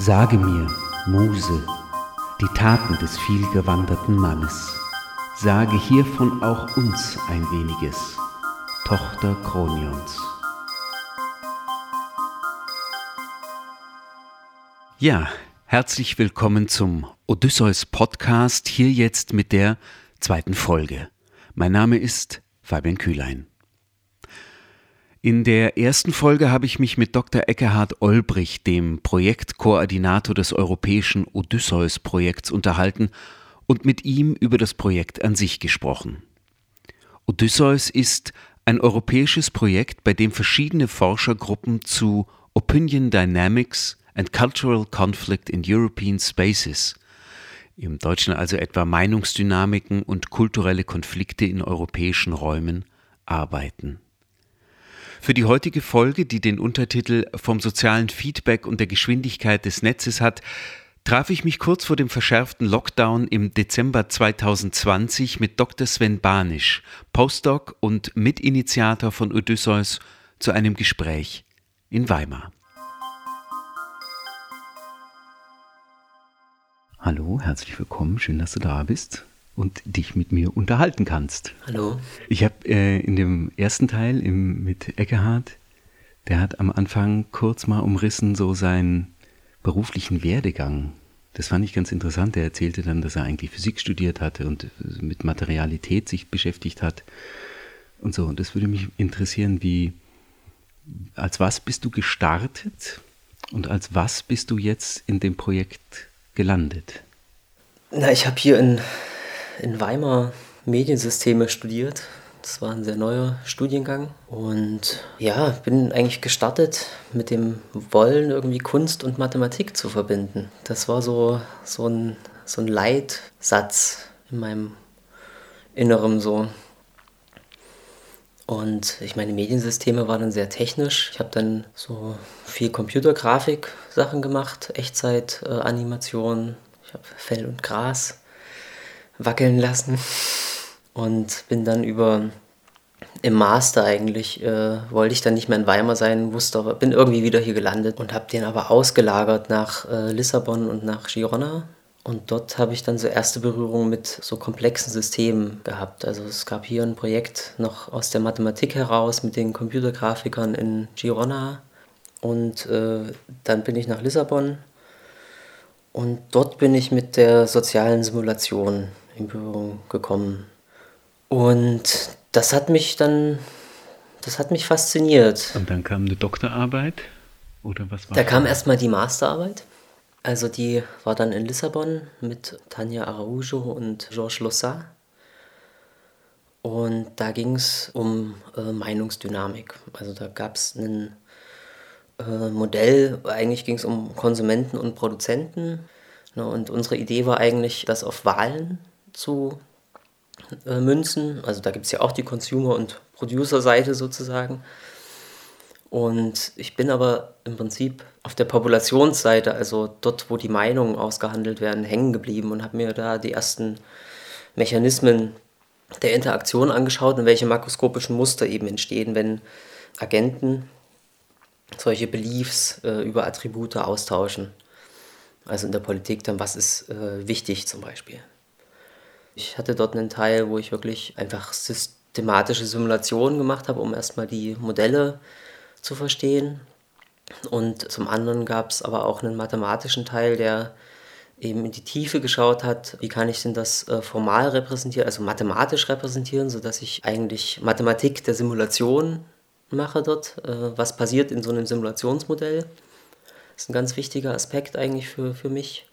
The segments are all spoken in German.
Sage mir, Muse, die Taten des vielgewanderten Mannes. Sage hiervon auch uns ein weniges, Tochter Kronions. Ja, herzlich willkommen zum Odysseus Podcast, hier jetzt mit der zweiten Folge. Mein Name ist Fabian Kühlein. In der ersten Folge habe ich mich mit Dr. Eckehard Olbrich, dem Projektkoordinator des europäischen Odysseus-Projekts, unterhalten und mit ihm über das Projekt an sich gesprochen. Odysseus ist ein europäisches Projekt, bei dem verschiedene Forschergruppen zu Opinion Dynamics and Cultural Conflict in European Spaces, im Deutschen also etwa Meinungsdynamiken und kulturelle Konflikte in europäischen Räumen, arbeiten. Für die heutige Folge, die den Untertitel Vom sozialen Feedback und der Geschwindigkeit des Netzes hat, traf ich mich kurz vor dem verschärften Lockdown im Dezember 2020 mit Dr. Sven Banisch, Postdoc und Mitinitiator von Odysseus, zu einem Gespräch in Weimar. Hallo, herzlich willkommen, schön, dass du da bist und dich mit mir unterhalten kannst. Hallo. Ich habe äh, in dem ersten Teil im, mit Eckehard, der hat am Anfang kurz mal umrissen so seinen beruflichen Werdegang. Das fand ich ganz interessant. Er erzählte dann, dass er eigentlich Physik studiert hatte und äh, mit Materialität sich beschäftigt hat und so. Und das würde mich interessieren, wie, als was bist du gestartet und als was bist du jetzt in dem Projekt gelandet? Na, ich habe hier in in Weimar Mediensysteme studiert. Das war ein sehr neuer Studiengang. Und ja, bin eigentlich gestartet mit dem Wollen, irgendwie Kunst und Mathematik zu verbinden. Das war so, so, ein, so ein Leitsatz in meinem Inneren so. Und ich meine, Mediensysteme waren dann sehr technisch. Ich habe dann so viel Computergrafik-Sachen gemacht, Echtzeit-Animation. Ich habe Fell und Gras wackeln lassen und bin dann über im Master eigentlich äh, wollte ich dann nicht mehr in Weimar sein, wusste aber, bin irgendwie wieder hier gelandet und habe den aber ausgelagert nach äh, Lissabon und nach Girona. Und dort habe ich dann so erste Berührung mit so komplexen Systemen gehabt. Also es gab hier ein Projekt noch aus der Mathematik heraus mit den Computergrafikern in Girona. Und äh, dann bin ich nach Lissabon und dort bin ich mit der sozialen Simulation in Berührung gekommen. Und das hat mich dann, das hat mich fasziniert. Und dann kam eine Doktorarbeit? Oder was war Da kam erstmal die Masterarbeit. Also die war dann in Lissabon mit Tanja Araujo und Georges Lossat. Und da ging es um äh, Meinungsdynamik. Also da gab es ein äh, Modell, eigentlich ging es um Konsumenten und Produzenten. Ne, und unsere Idee war eigentlich, das auf Wahlen zu äh, münzen. Also da gibt es ja auch die Consumer- und Producer-Seite sozusagen. Und ich bin aber im Prinzip auf der Populationsseite, also dort, wo die Meinungen ausgehandelt werden, hängen geblieben und habe mir da die ersten Mechanismen der Interaktion angeschaut und welche makroskopischen Muster eben entstehen, wenn Agenten solche Beliefs äh, über Attribute austauschen. Also in der Politik dann, was ist äh, wichtig zum Beispiel. Ich hatte dort einen Teil, wo ich wirklich einfach systematische Simulationen gemacht habe, um erstmal die Modelle zu verstehen. Und zum anderen gab es aber auch einen mathematischen Teil, der eben in die Tiefe geschaut hat, wie kann ich denn das äh, formal repräsentieren, also mathematisch repräsentieren, sodass ich eigentlich Mathematik der Simulation mache dort, äh, was passiert in so einem Simulationsmodell. Das ist ein ganz wichtiger Aspekt eigentlich für, für mich.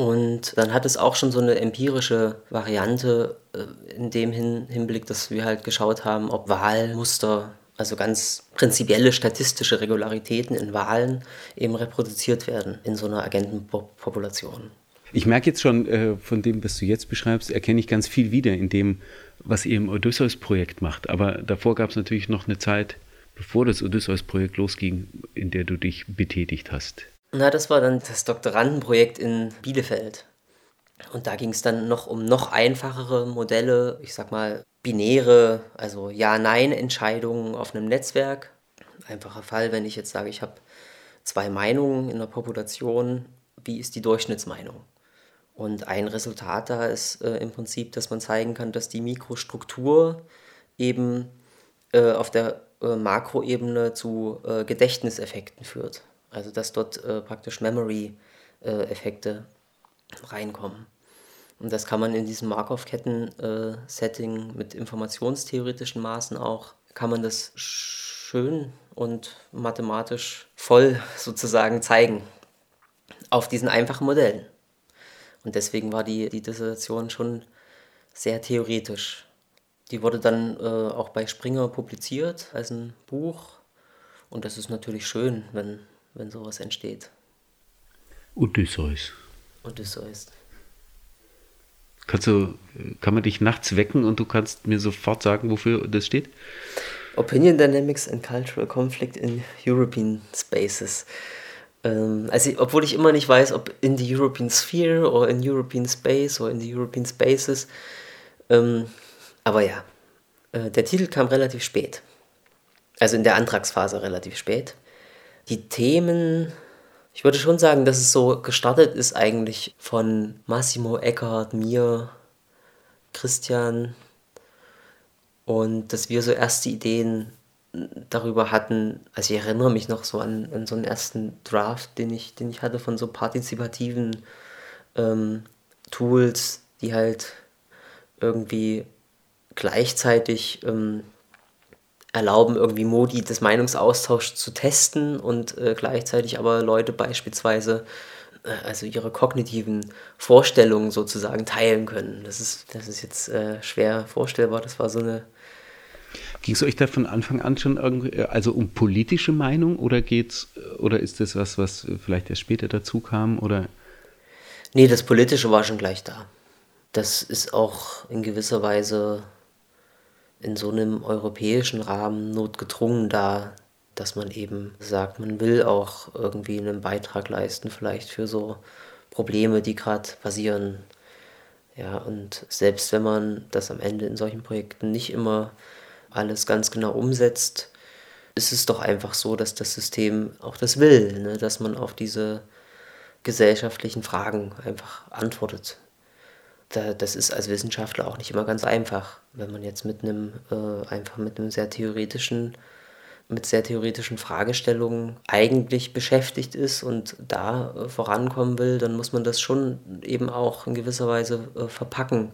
Und dann hat es auch schon so eine empirische Variante äh, in dem Hin Hinblick, dass wir halt geschaut haben, ob Wahlmuster, also ganz prinzipielle statistische Regularitäten in Wahlen eben reproduziert werden in so einer Agentenpopulation. Ich merke jetzt schon äh, von dem, was du jetzt beschreibst, erkenne ich ganz viel wieder in dem, was ihr im Odysseus-Projekt macht. Aber davor gab es natürlich noch eine Zeit, bevor das Odysseus-Projekt losging, in der du dich betätigt hast. Na, das war dann das Doktorandenprojekt in Bielefeld. Und da ging es dann noch um noch einfachere Modelle, ich sag mal binäre, also Ja-Nein-Entscheidungen auf einem Netzwerk. Einfacher Fall, wenn ich jetzt sage, ich habe zwei Meinungen in der Population, wie ist die Durchschnittsmeinung? Und ein Resultat da ist äh, im Prinzip, dass man zeigen kann, dass die Mikrostruktur eben äh, auf der äh, Makroebene zu äh, Gedächtniseffekten führt. Also dass dort äh, praktisch Memory-Effekte reinkommen. Und das kann man in diesem Markov-Ketten-Setting mit informationstheoretischen Maßen auch, kann man das schön und mathematisch voll sozusagen zeigen auf diesen einfachen Modellen. Und deswegen war die, die Dissertation schon sehr theoretisch. Die wurde dann äh, auch bei Springer publiziert als ein Buch. Und das ist natürlich schön, wenn, wenn sowas entsteht. Odysseus. Odysseus. Kannst du, kann man dich nachts wecken und du kannst mir sofort sagen, wofür das steht? Opinion Dynamics and Cultural Conflict in European Spaces. Ähm, also, obwohl ich immer nicht weiß, ob in the European Sphere oder in European Space oder in the European Spaces. Ähm, aber ja, äh, der Titel kam relativ spät. Also in der Antragsphase relativ spät. Die Themen ich würde schon sagen, dass es so gestartet ist eigentlich von Massimo Eckhardt, mir, Christian. Und dass wir so erste Ideen darüber hatten, also ich erinnere mich noch so an, an so einen ersten Draft, den ich, den ich hatte von so partizipativen ähm, Tools, die halt irgendwie gleichzeitig ähm, erlauben, irgendwie Modi des Meinungsaustauschs zu testen und äh, gleichzeitig aber Leute beispielsweise äh, also ihre kognitiven Vorstellungen sozusagen teilen können. Das ist, das ist jetzt äh, schwer vorstellbar. Das war so eine. Ging es euch da von Anfang an schon irgendwie, äh, also um politische Meinung oder geht's, oder ist das was, was vielleicht erst später dazu kam oder? Nee, das Politische war schon gleich da. Das ist auch in gewisser Weise in so einem europäischen Rahmen notgedrungen da, dass man eben sagt, man will auch irgendwie einen Beitrag leisten, vielleicht für so Probleme, die gerade passieren. Ja, und selbst wenn man das am Ende in solchen Projekten nicht immer alles ganz genau umsetzt, ist es doch einfach so, dass das System auch das will, ne? dass man auf diese gesellschaftlichen Fragen einfach antwortet da, das ist als Wissenschaftler auch nicht immer ganz einfach, wenn man jetzt mit einem äh, einfach mit einem sehr theoretischen mit sehr theoretischen Fragestellungen eigentlich beschäftigt ist und da äh, vorankommen will, dann muss man das schon eben auch in gewisser Weise äh, verpacken,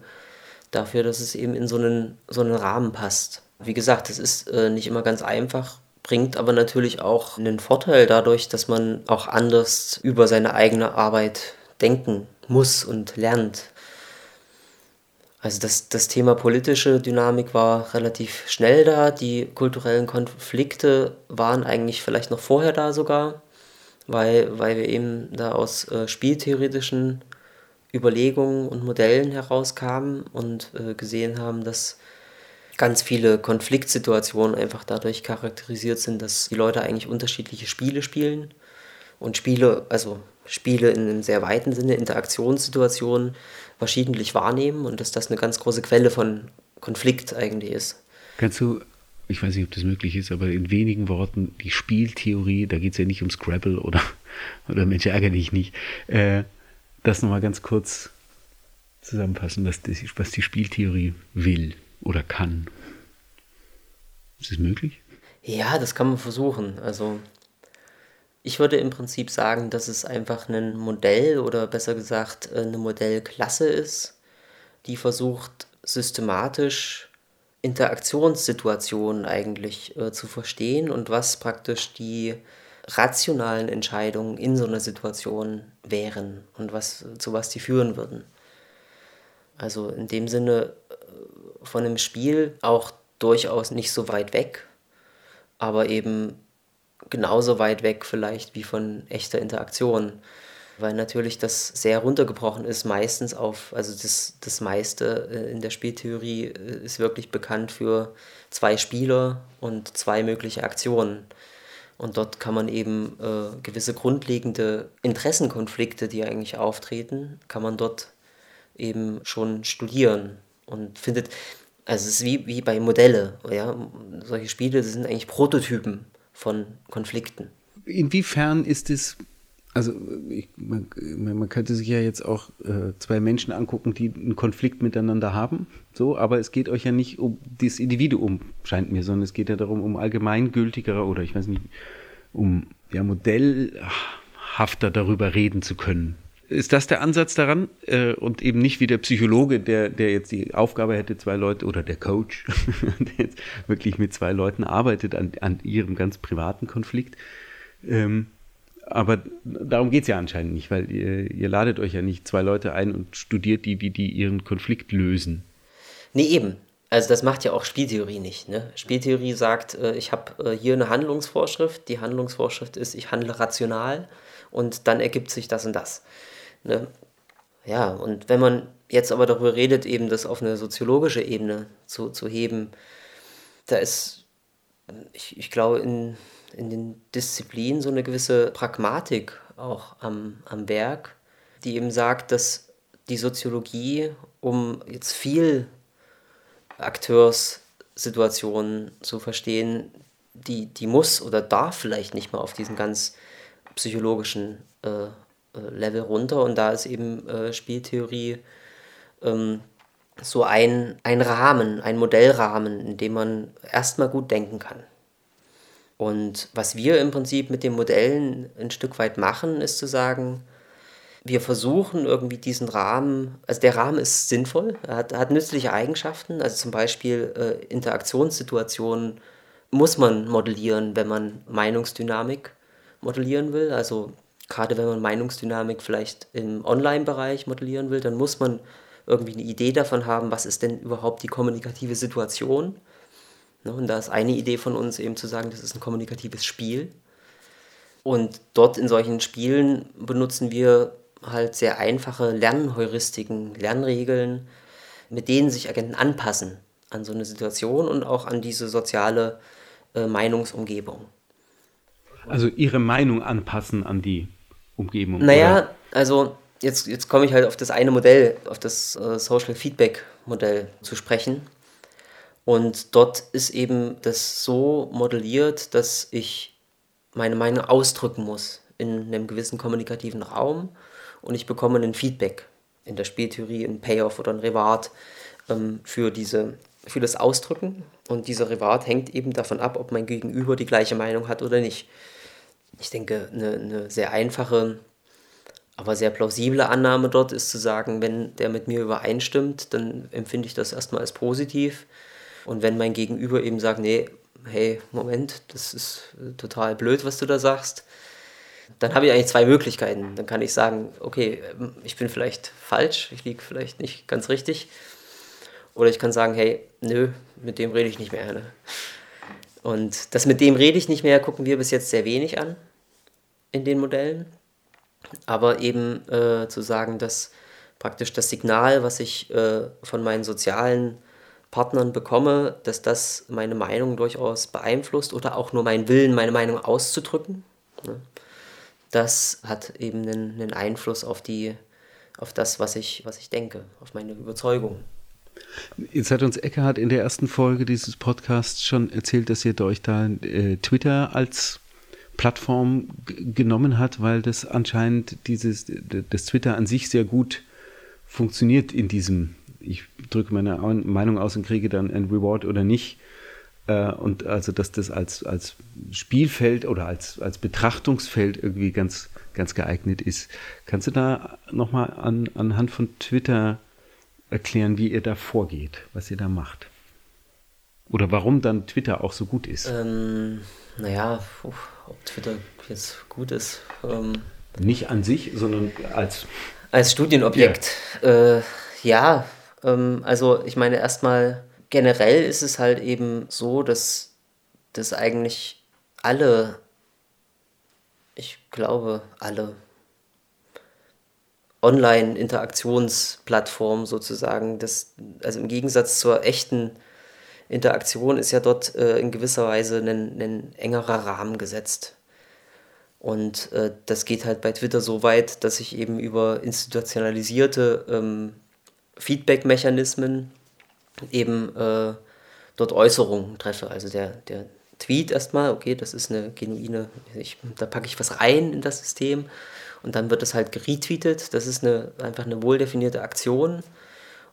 dafür, dass es eben in so einen, so einen Rahmen passt. Wie gesagt, es ist äh, nicht immer ganz einfach, bringt aber natürlich auch einen Vorteil dadurch, dass man auch anders über seine eigene Arbeit denken muss und lernt. Also das, das Thema politische Dynamik war relativ schnell da. Die kulturellen Konflikte waren eigentlich vielleicht noch vorher da sogar, weil, weil wir eben da aus äh, spieltheoretischen Überlegungen und Modellen herauskamen und äh, gesehen haben, dass ganz viele Konfliktsituationen einfach dadurch charakterisiert sind, dass die Leute eigentlich unterschiedliche Spiele spielen und Spiele, also Spiele in einem sehr weiten Sinne, Interaktionssituationen verschiedentlich wahrnehmen und dass das eine ganz große Quelle von Konflikt eigentlich ist. Kannst du, ich weiß nicht, ob das möglich ist, aber in wenigen Worten die Spieltheorie, da geht es ja nicht um Scrabble oder, oder Mensch, ärgere dich nicht, äh, das nochmal ganz kurz zusammenfassen, was, das, was die Spieltheorie will oder kann. Ist das möglich? Ja, das kann man versuchen. Also ich würde im Prinzip sagen, dass es einfach ein Modell oder besser gesagt eine Modellklasse ist, die versucht systematisch Interaktionssituationen eigentlich äh, zu verstehen und was praktisch die rationalen Entscheidungen in so einer Situation wären und was, zu was die führen würden. Also in dem Sinne äh, von einem Spiel auch durchaus nicht so weit weg, aber eben genauso weit weg vielleicht wie von echter Interaktion. Weil natürlich das sehr runtergebrochen ist, meistens auf, also das, das meiste äh, in der Spieltheorie äh, ist wirklich bekannt für zwei Spieler und zwei mögliche Aktionen. Und dort kann man eben äh, gewisse grundlegende Interessenkonflikte, die eigentlich auftreten, kann man dort eben schon studieren und findet, also es ist wie, wie bei Modelle, ja, solche Spiele, sind eigentlich Prototypen von Konflikten. inwiefern ist es, also ich, man, man, könnte sich ja jetzt auch äh, zwei Menschen angucken, die einen Konflikt miteinander haben, so, aber es geht euch ja nicht um das Individuum, scheint mir, sondern es geht ja darum, um allgemeingültigere oder ich weiß nicht, um ja modellhafter darüber reden zu können. Ist das der Ansatz daran? Äh, und eben nicht wie der Psychologe, der, der jetzt die Aufgabe hätte, zwei Leute, oder der Coach, der jetzt wirklich mit zwei Leuten arbeitet an, an ihrem ganz privaten Konflikt. Ähm, aber darum geht es ja anscheinend nicht, weil ihr, ihr, ladet euch ja nicht zwei Leute ein und studiert die, wie die ihren Konflikt lösen. Nee, eben. Also das macht ja auch Spieltheorie nicht. Ne? Spieltheorie sagt, äh, ich habe äh, hier eine Handlungsvorschrift. Die Handlungsvorschrift ist, ich handle rational und dann ergibt sich das und das. Ne? Ja, und wenn man jetzt aber darüber redet, eben das auf eine soziologische Ebene zu, zu heben, da ist, ich, ich glaube, in, in den Disziplinen so eine gewisse Pragmatik auch am, am Werk, die eben sagt, dass die Soziologie, um jetzt viel Akteurssituationen zu verstehen, die, die muss oder darf vielleicht nicht mal auf diesen ganz psychologischen äh, Level runter und da ist eben äh, Spieltheorie ähm, so ein, ein Rahmen, ein Modellrahmen, in dem man erstmal gut denken kann. Und was wir im Prinzip mit den Modellen ein Stück weit machen, ist zu sagen, wir versuchen irgendwie diesen Rahmen, also der Rahmen ist sinnvoll, er hat, hat nützliche Eigenschaften, also zum Beispiel äh, Interaktionssituationen muss man modellieren, wenn man Meinungsdynamik modellieren will. Also gerade wenn man Meinungsdynamik vielleicht im Online-Bereich modellieren will, dann muss man irgendwie eine Idee davon haben, was ist denn überhaupt die kommunikative Situation. Ne, und da ist eine Idee von uns eben zu sagen, das ist ein kommunikatives Spiel. Und dort in solchen Spielen benutzen wir halt sehr einfache Lernheuristiken, Lernregeln, mit denen sich Agenten anpassen an so eine Situation und auch an diese soziale äh, Meinungsumgebung. Also ihre Meinung anpassen an die Umgebung? Naja, oder? also jetzt, jetzt komme ich halt auf das eine Modell, auf das äh, Social Feedback Modell zu sprechen. Und dort ist eben das so modelliert, dass ich meine Meinung ausdrücken muss in einem gewissen kommunikativen Raum und ich bekomme ein Feedback in der Spieltheorie, ein Payoff oder ein Reward ähm, für, diese, für das Ausdrücken. Und dieser Reward hängt eben davon ab, ob mein Gegenüber die gleiche Meinung hat oder nicht ich denke, eine, eine sehr einfache, aber sehr plausible Annahme dort ist zu sagen, wenn der mit mir übereinstimmt, dann empfinde ich das erstmal als positiv. Und wenn mein Gegenüber eben sagt, nee, hey, Moment, das ist total blöd, was du da sagst, dann habe ich eigentlich zwei Möglichkeiten. Dann kann ich sagen, okay, ich bin vielleicht falsch, ich liege vielleicht nicht ganz richtig. Oder ich kann sagen, hey, nö, mit dem rede ich nicht mehr. Ne? Und das mit dem rede ich nicht mehr, gucken wir bis jetzt sehr wenig an in den Modellen. Aber eben äh, zu sagen, dass praktisch das Signal, was ich äh, von meinen sozialen Partnern bekomme, dass das meine Meinung durchaus beeinflusst oder auch nur meinen Willen, meine Meinung auszudrücken. Ne? Das hat eben einen, einen Einfluss auf, die, auf das, was ich, was ich denke, auf meine Überzeugung. Jetzt hat uns Eckhard in der ersten Folge dieses Podcasts schon erzählt, dass ihr euch da äh, Twitter als Plattform genommen hat, weil das anscheinend dieses, das Twitter an sich sehr gut funktioniert in diesem, ich drücke meine Meinung aus und kriege dann ein Reward oder nicht. Äh, und also, dass das als, als Spielfeld oder als, als Betrachtungsfeld irgendwie ganz, ganz geeignet ist. Kannst du da nochmal an, anhand von Twitter erklären, wie ihr da vorgeht, was ihr da macht. Oder warum dann Twitter auch so gut ist. Ähm, naja, ob Twitter jetzt gut ist. Ähm, Nicht an sich, sondern als. Als Studienobjekt. Yeah. Äh, ja, ähm, also ich meine, erstmal generell ist es halt eben so, dass, dass eigentlich alle, ich glaube, alle Online-Interaktionsplattform sozusagen. Das, also im Gegensatz zur echten Interaktion ist ja dort äh, in gewisser Weise ein, ein engerer Rahmen gesetzt. Und äh, das geht halt bei Twitter so weit, dass ich eben über institutionalisierte ähm, Feedback-Mechanismen eben äh, dort Äußerungen treffe. Also der, der Tweet erstmal, okay, das ist eine genuine, ich, da packe ich was rein in das System und dann wird es halt geretweetet. Das ist eine, einfach eine wohldefinierte Aktion.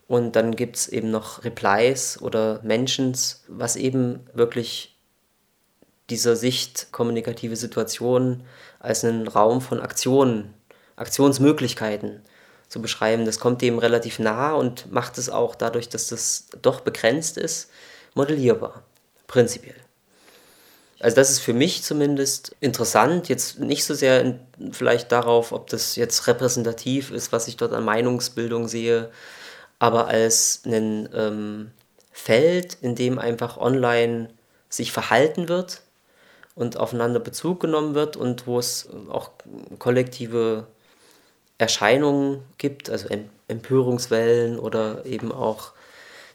Und dann gibt es eben noch Replies oder Mentions, was eben wirklich dieser Sicht kommunikative Situationen als einen Raum von Aktionen, Aktionsmöglichkeiten zu beschreiben. Das kommt dem relativ nah und macht es auch dadurch, dass das doch begrenzt ist, modellierbar, prinzipiell. Also das ist für mich zumindest interessant, jetzt nicht so sehr in, vielleicht darauf, ob das jetzt repräsentativ ist, was ich dort an Meinungsbildung sehe, aber als ein ähm, Feld, in dem einfach online sich verhalten wird und aufeinander Bezug genommen wird und wo es auch kollektive Erscheinungen gibt, also Empörungswellen oder eben auch,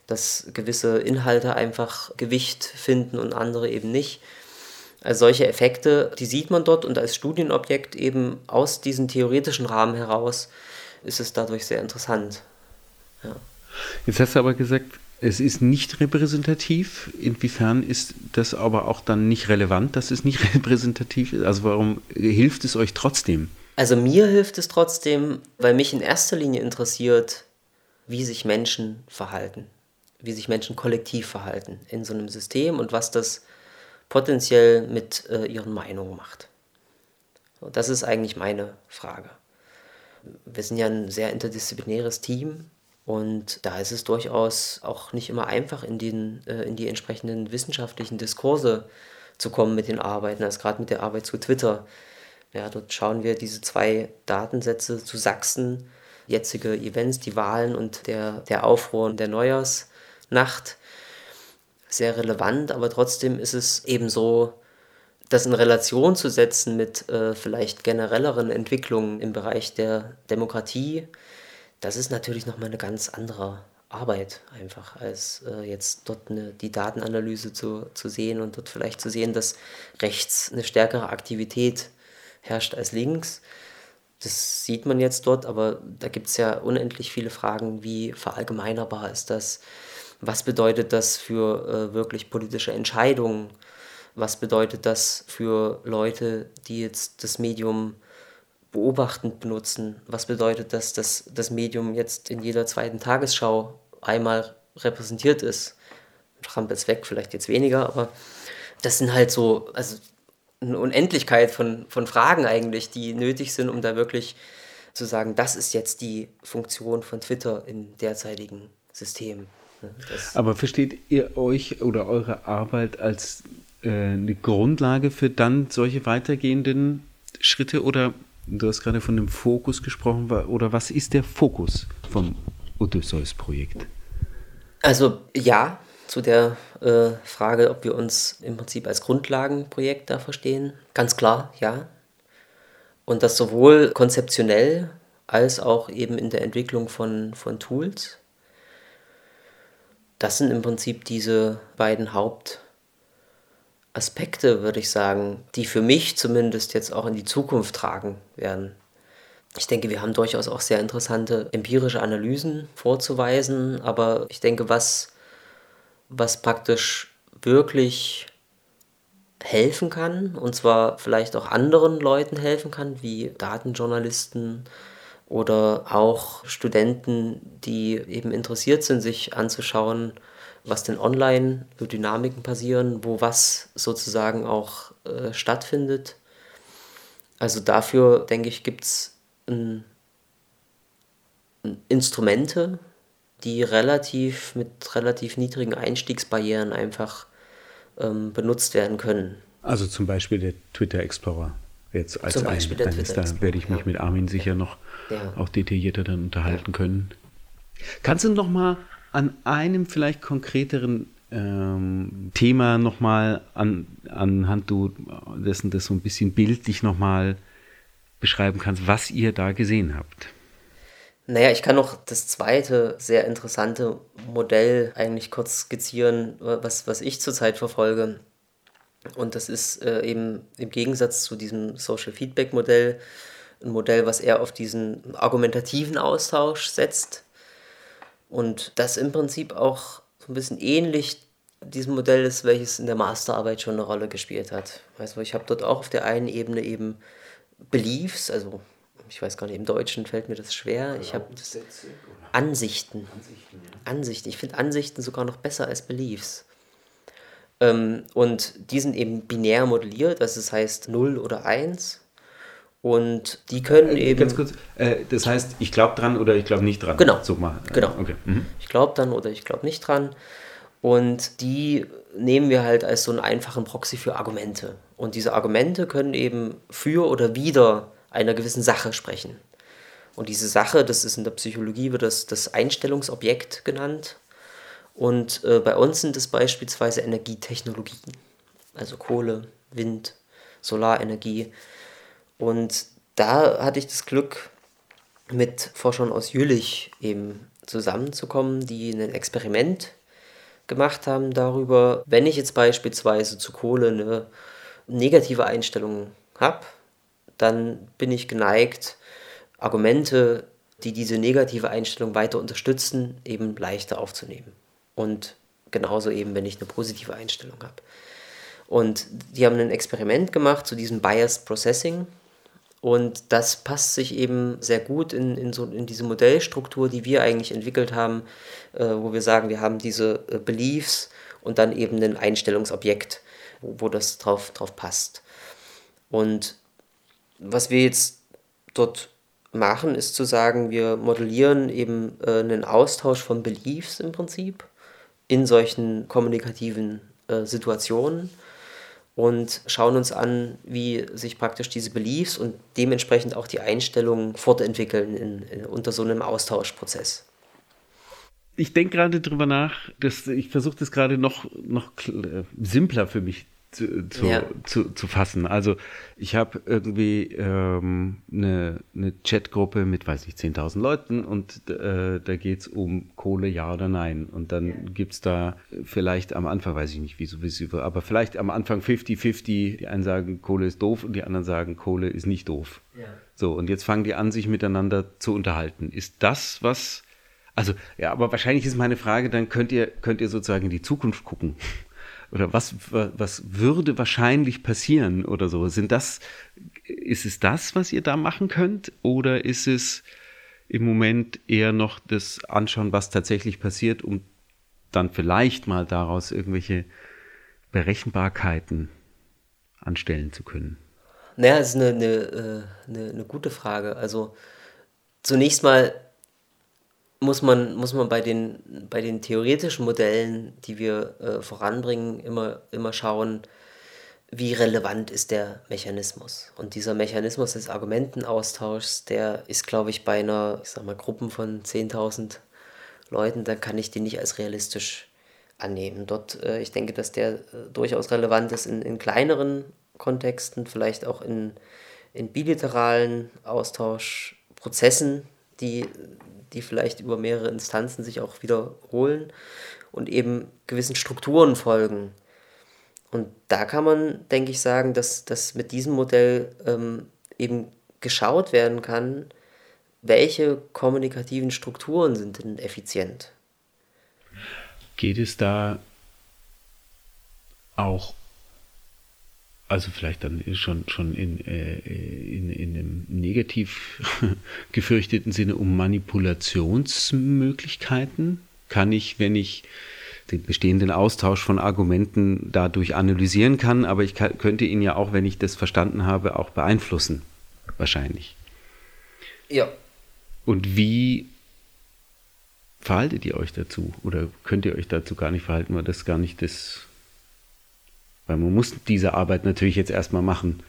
dass gewisse Inhalte einfach Gewicht finden und andere eben nicht. Also solche Effekte, die sieht man dort und als Studienobjekt eben aus diesem theoretischen Rahmen heraus ist es dadurch sehr interessant. Ja. Jetzt hast du aber gesagt, es ist nicht repräsentativ. Inwiefern ist das aber auch dann nicht relevant, dass es nicht repräsentativ ist? Also warum hilft es euch trotzdem? Also mir hilft es trotzdem, weil mich in erster Linie interessiert, wie sich Menschen verhalten, wie sich Menschen kollektiv verhalten in so einem System und was das potenziell mit äh, ihren Meinungen macht. Das ist eigentlich meine Frage. Wir sind ja ein sehr interdisziplinäres Team und da ist es durchaus auch nicht immer einfach, in, den, äh, in die entsprechenden wissenschaftlichen Diskurse zu kommen mit den Arbeiten, also gerade mit der Arbeit zu Twitter. Ja, dort schauen wir diese zwei Datensätze zu Sachsen, jetzige Events, die Wahlen und der, der Aufruhr der Neujahrsnacht. Sehr relevant, aber trotzdem ist es eben so, das in Relation zu setzen mit äh, vielleicht generelleren Entwicklungen im Bereich der Demokratie, das ist natürlich nochmal eine ganz andere Arbeit einfach, als äh, jetzt dort eine, die Datenanalyse zu, zu sehen und dort vielleicht zu sehen, dass rechts eine stärkere Aktivität herrscht als links. Das sieht man jetzt dort, aber da gibt es ja unendlich viele Fragen, wie verallgemeinerbar ist das? Was bedeutet das für äh, wirklich politische Entscheidungen? Was bedeutet das für Leute, die jetzt das Medium beobachtend benutzen? Was bedeutet das, dass das Medium jetzt in jeder zweiten Tagesschau einmal repräsentiert ist? Trump ist weg, vielleicht jetzt weniger, aber das sind halt so, also eine Unendlichkeit von, von Fragen eigentlich, die nötig sind, um da wirklich zu sagen, das ist jetzt die Funktion von Twitter im derzeitigen System. Das Aber versteht ihr euch oder eure Arbeit als äh, eine Grundlage für dann solche weitergehenden Schritte oder du hast gerade von dem Fokus gesprochen, oder was ist der Fokus vom Odysseus-Projekt? Also ja, zu der äh, Frage, ob wir uns im Prinzip als Grundlagenprojekt da verstehen. Ganz klar, ja. Und das sowohl konzeptionell als auch eben in der Entwicklung von, von Tools. Das sind im Prinzip diese beiden Hauptaspekte, würde ich sagen, die für mich zumindest jetzt auch in die Zukunft tragen werden. Ich denke, wir haben durchaus auch sehr interessante empirische Analysen vorzuweisen, aber ich denke, was, was praktisch wirklich helfen kann, und zwar vielleicht auch anderen Leuten helfen kann, wie Datenjournalisten oder auch Studenten, die eben interessiert sind, sich anzuschauen, was denn online für Dynamiken passieren, wo was sozusagen auch äh, stattfindet. Also dafür, denke ich, gibt es Instrumente, die relativ mit relativ niedrigen Einstiegsbarrieren einfach ähm, benutzt werden können. Also zum Beispiel der Twitter Explorer jetzt als zum Beispiel ein, der Twitter Explorer. Da werde ich mich ja. mit Armin sicher noch ja. auch detaillierter dann unterhalten können. Kannst du noch mal an einem vielleicht konkreteren ähm, Thema noch mal an, anhand du dessen das so ein bisschen bildlich noch mal beschreiben kannst, was ihr da gesehen habt? Naja, ich kann noch das zweite sehr interessante Modell eigentlich kurz skizzieren, was, was ich zurzeit verfolge. Und das ist äh, eben im Gegensatz zu diesem Social Feedback Modell ein Modell, was eher auf diesen argumentativen Austausch setzt und das im Prinzip auch so ein bisschen ähnlich diesem Modell ist, welches in der Masterarbeit schon eine Rolle gespielt hat. Also ich habe dort auch auf der einen Ebene eben Beliefs, also ich weiß gar nicht, im Deutschen fällt mir das schwer. Ich habe Ansichten. Ansichten, ja. Ansichten. Ich finde Ansichten sogar noch besser als Beliefs. Ähm, und die sind eben binär modelliert, das heißt 0 oder 1. Und die können äh, eben. Ganz kurz, äh, das heißt, ich glaube dran oder ich glaube nicht dran. Genau. So mal. Genau. Okay. Mhm. Ich glaube dann oder ich glaube nicht dran. Und die nehmen wir halt als so einen einfachen Proxy für Argumente. Und diese Argumente können eben für oder wider einer gewissen Sache sprechen. Und diese Sache, das ist in der Psychologie, wird das, das Einstellungsobjekt genannt. Und äh, bei uns sind es beispielsweise Energietechnologien, also Kohle, Wind, Solarenergie. Und da hatte ich das Glück, mit Forschern aus Jülich eben zusammenzukommen, die ein Experiment gemacht haben darüber, wenn ich jetzt beispielsweise zu Kohle eine negative Einstellung habe, dann bin ich geneigt, Argumente, die diese negative Einstellung weiter unterstützen, eben leichter aufzunehmen. Und genauso eben, wenn ich eine positive Einstellung habe. Und die haben ein Experiment gemacht zu diesem Biased Processing. Und das passt sich eben sehr gut in, in, so, in diese Modellstruktur, die wir eigentlich entwickelt haben, äh, wo wir sagen, wir haben diese äh, Beliefs und dann eben ein Einstellungsobjekt, wo, wo das drauf, drauf passt. Und was wir jetzt dort machen, ist zu sagen, wir modellieren eben äh, einen Austausch von Beliefs im Prinzip in solchen kommunikativen äh, Situationen und schauen uns an, wie sich praktisch diese Beliefs und dementsprechend auch die Einstellungen fortentwickeln in, in, unter so einem Austauschprozess. Ich denke gerade drüber nach, dass ich versuche das gerade noch, noch simpler für mich zu, zu, ja. zu, zu, fassen. Also ich habe irgendwie ähm, eine, eine Chatgruppe mit, weiß ich, 10.000 Leuten und äh, da geht es um Kohle, ja oder nein. Und dann ja. gibt es da vielleicht am Anfang, weiß ich nicht, wieso, wieso, aber vielleicht am Anfang 50-50, die einen sagen, Kohle ist doof und die anderen sagen, Kohle ist nicht doof. Ja. So, und jetzt fangen die an, sich miteinander zu unterhalten. Ist das, was... Also, ja, aber wahrscheinlich ist meine Frage, dann könnt ihr, könnt ihr sozusagen in die Zukunft gucken oder was, was würde wahrscheinlich passieren oder so? Sind das, ist es das, was ihr da machen könnt? Oder ist es im Moment eher noch das Anschauen, was tatsächlich passiert, um dann vielleicht mal daraus irgendwelche Berechenbarkeiten anstellen zu können? Naja, das ist eine, eine, äh, eine, eine gute Frage. Also zunächst mal muss man, muss man bei, den, bei den theoretischen Modellen, die wir äh, voranbringen, immer, immer schauen, wie relevant ist der Mechanismus. Und dieser Mechanismus des Argumentenaustauschs, der ist, glaube ich, bei einer, ich sag mal, Gruppen von 10.000 Leuten, da kann ich den nicht als realistisch annehmen. Dort, äh, ich denke, dass der äh, durchaus relevant ist in, in kleineren Kontexten, vielleicht auch in, in bilateralen Austauschprozessen, die die vielleicht über mehrere Instanzen sich auch wiederholen und eben gewissen Strukturen folgen. Und da kann man, denke ich, sagen, dass, dass mit diesem Modell ähm, eben geschaut werden kann, welche kommunikativen Strukturen sind denn effizient. Geht es da auch also vielleicht dann schon, schon in, äh, in, in einem negativ gefürchteten Sinne um Manipulationsmöglichkeiten. Kann ich, wenn ich den bestehenden Austausch von Argumenten dadurch analysieren kann, aber ich kann, könnte ihn ja auch, wenn ich das verstanden habe, auch beeinflussen. Wahrscheinlich. Ja. Und wie verhaltet ihr euch dazu? Oder könnt ihr euch dazu gar nicht verhalten, weil das gar nicht das weil man muss diese Arbeit natürlich jetzt erstmal machen,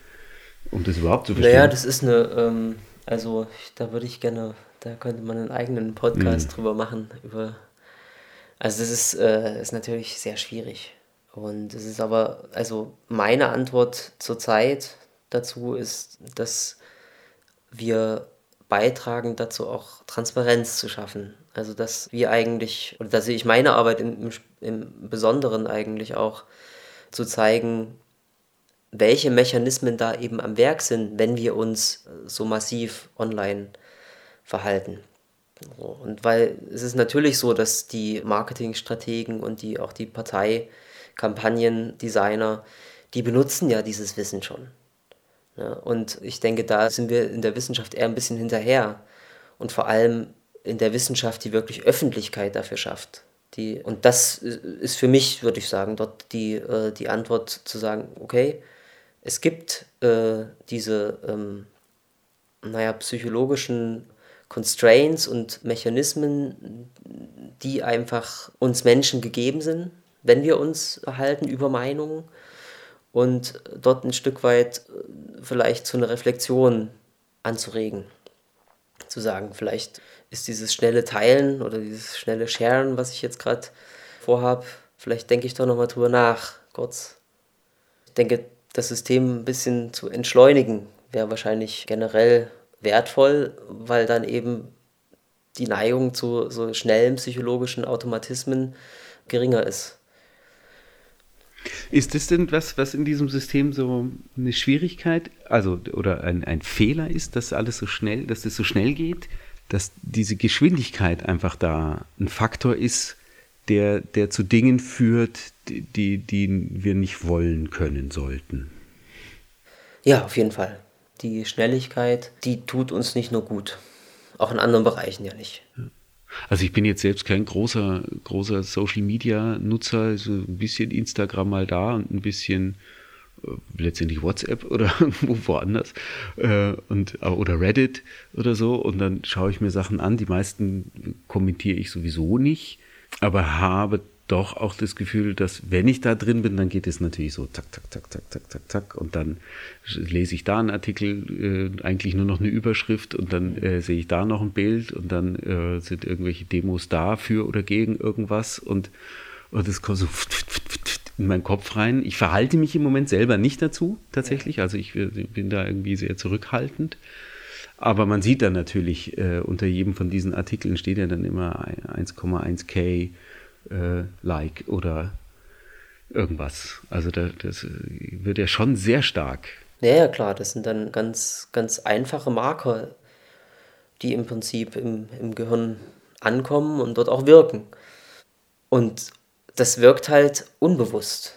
um das überhaupt zu verstehen. Naja, das ist eine, ähm, also da würde ich gerne, da könnte man einen eigenen Podcast mhm. drüber machen. Über, also das ist, äh, ist natürlich sehr schwierig. Und es ist aber, also meine Antwort zurzeit dazu ist, dass wir beitragen dazu auch Transparenz zu schaffen. Also dass wir eigentlich, oder da sehe ich meine Arbeit im, im Besonderen eigentlich auch, zu zeigen, welche Mechanismen da eben am Werk sind, wenn wir uns äh, so massiv online verhalten. Und weil es ist natürlich so, dass die Marketingstrategen und die auch die Parteikampagnendesigner, die benutzen ja dieses Wissen schon. Ja, und ich denke, da sind wir in der Wissenschaft eher ein bisschen hinterher. Und vor allem in der Wissenschaft, die wirklich Öffentlichkeit dafür schafft. Die, und das ist für mich, würde ich sagen, dort die, äh, die Antwort zu sagen, okay, es gibt äh, diese, ähm, naja, psychologischen Constraints und Mechanismen, die einfach uns Menschen gegeben sind, wenn wir uns erhalten über Meinungen und dort ein Stück weit äh, vielleicht zu einer Reflexion anzuregen. Zu sagen, vielleicht ist dieses schnelle Teilen oder dieses schnelle Sharen, was ich jetzt gerade vorhabe, vielleicht denke ich doch nochmal drüber nach, kurz. Ich denke, das System ein bisschen zu entschleunigen wäre wahrscheinlich generell wertvoll, weil dann eben die Neigung zu so schnellen psychologischen Automatismen geringer ist. Ist das denn was, was in diesem System so eine Schwierigkeit, also oder ein, ein Fehler ist, dass alles so schnell, dass das so schnell geht, dass diese Geschwindigkeit einfach da ein Faktor ist, der, der zu Dingen führt, die, die, die wir nicht wollen können sollten? Ja, auf jeden Fall die Schnelligkeit, die tut uns nicht nur gut. Auch in anderen Bereichen ja nicht. Also ich bin jetzt selbst kein großer, großer Social Media Nutzer, so ein bisschen Instagram mal da und ein bisschen letztendlich WhatsApp oder irgendwo woanders äh, und, oder Reddit oder so. Und dann schaue ich mir Sachen an. Die meisten kommentiere ich sowieso nicht, aber habe doch auch das Gefühl, dass wenn ich da drin bin, dann geht es natürlich so zack, zack, zack, zack, zack, zack, zack und dann lese ich da einen Artikel, äh, eigentlich nur noch eine Überschrift und dann äh, sehe ich da noch ein Bild und dann äh, sind irgendwelche Demos da für oder gegen irgendwas. Und, und das kommt so in meinen Kopf rein. Ich verhalte mich im Moment selber nicht dazu, tatsächlich, also ich bin da irgendwie sehr zurückhaltend. Aber man sieht dann natürlich, äh, unter jedem von diesen Artikeln steht ja dann immer 1,1k äh, Like oder irgendwas. Also da, das wird ja schon sehr stark. Ja, ja, klar, das sind dann ganz, ganz einfache Marker, die im Prinzip im, im Gehirn ankommen und dort auch wirken. Und das wirkt halt unbewusst.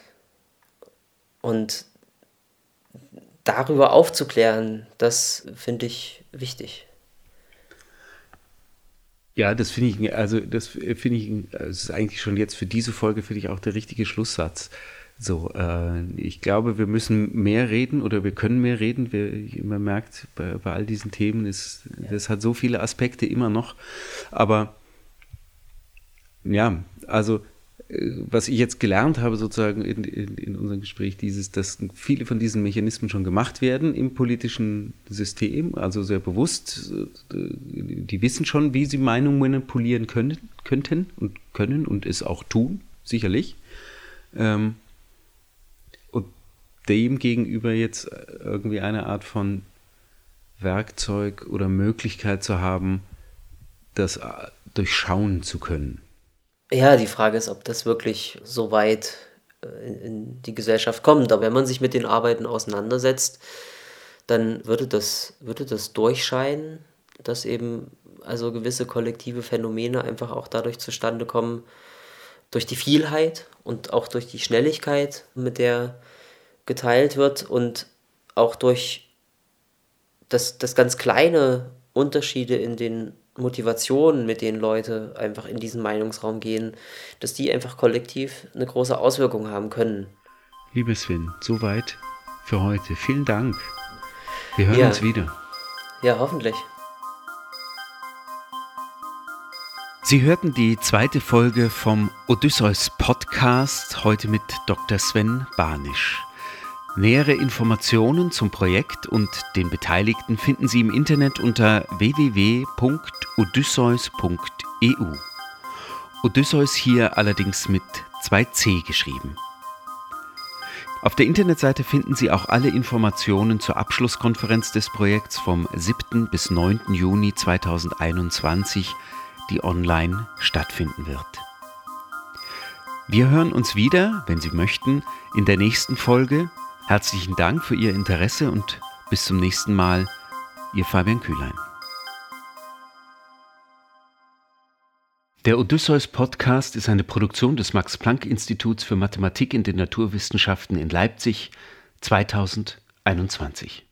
Und darüber aufzuklären, das finde ich wichtig. Ja, das finde ich, also das finde ich, das ist eigentlich schon jetzt für diese Folge, finde ich auch der richtige Schlusssatz. So, äh, ich glaube, wir müssen mehr reden oder wir können mehr reden. Wir, man merkt, bei, bei all diesen Themen ist, das hat so viele Aspekte immer noch. Aber ja, also was ich jetzt gelernt habe, sozusagen in, in, in, unserem Gespräch, dieses, dass viele von diesen Mechanismen schon gemacht werden im politischen System, also sehr bewusst. Die wissen schon, wie sie Meinungen manipulieren können, könnten und können und es auch tun, sicherlich. Ähm, und dem gegenüber jetzt irgendwie eine Art von Werkzeug oder Möglichkeit zu haben, das durchschauen zu können. Ja, die Frage ist, ob das wirklich so weit äh, in, die Gesellschaft kommt. Aber wenn man sich mit den Arbeiten auseinandersetzt, dann würde das, würde das durchscheinen, dass eben also gewisse kollektive Phänomene einfach auch dadurch zustande kommen, durch die Vielheit und auch durch die Schnelligkeit, mit der geteilt wird und auch durch das, das ganz kleine Unterschiede in den Motivationen, mit denen Leute einfach in diesen Meinungsraum gehen, dass die einfach kollektiv eine große Auswirkung haben können. Liebe Sven, soweit für heute. Vielen Dank. Wir hören ja. uns wieder. Ja, hoffentlich. Sie hörten die zweite Folge vom Odysseus Podcast, heute mit Dr. Sven Banisch. Nähere Informationen zum Projekt und den Beteiligten finden Sie im Internet unter www.odysseus.eu. Odysseus hier allerdings mit 2c geschrieben. Auf der Internetseite finden Sie auch alle Informationen zur Abschlusskonferenz des Projekts vom 7. bis 9. Juni 2021, die online stattfinden wird. Wir hören uns wieder, wenn Sie möchten, in der nächsten Folge Herzlichen Dank für Ihr Interesse und bis zum nächsten Mal, Ihr Fabian Kühlein. Der Odysseus Podcast ist eine Produktion des Max Planck Instituts für Mathematik in den Naturwissenschaften in Leipzig 2021.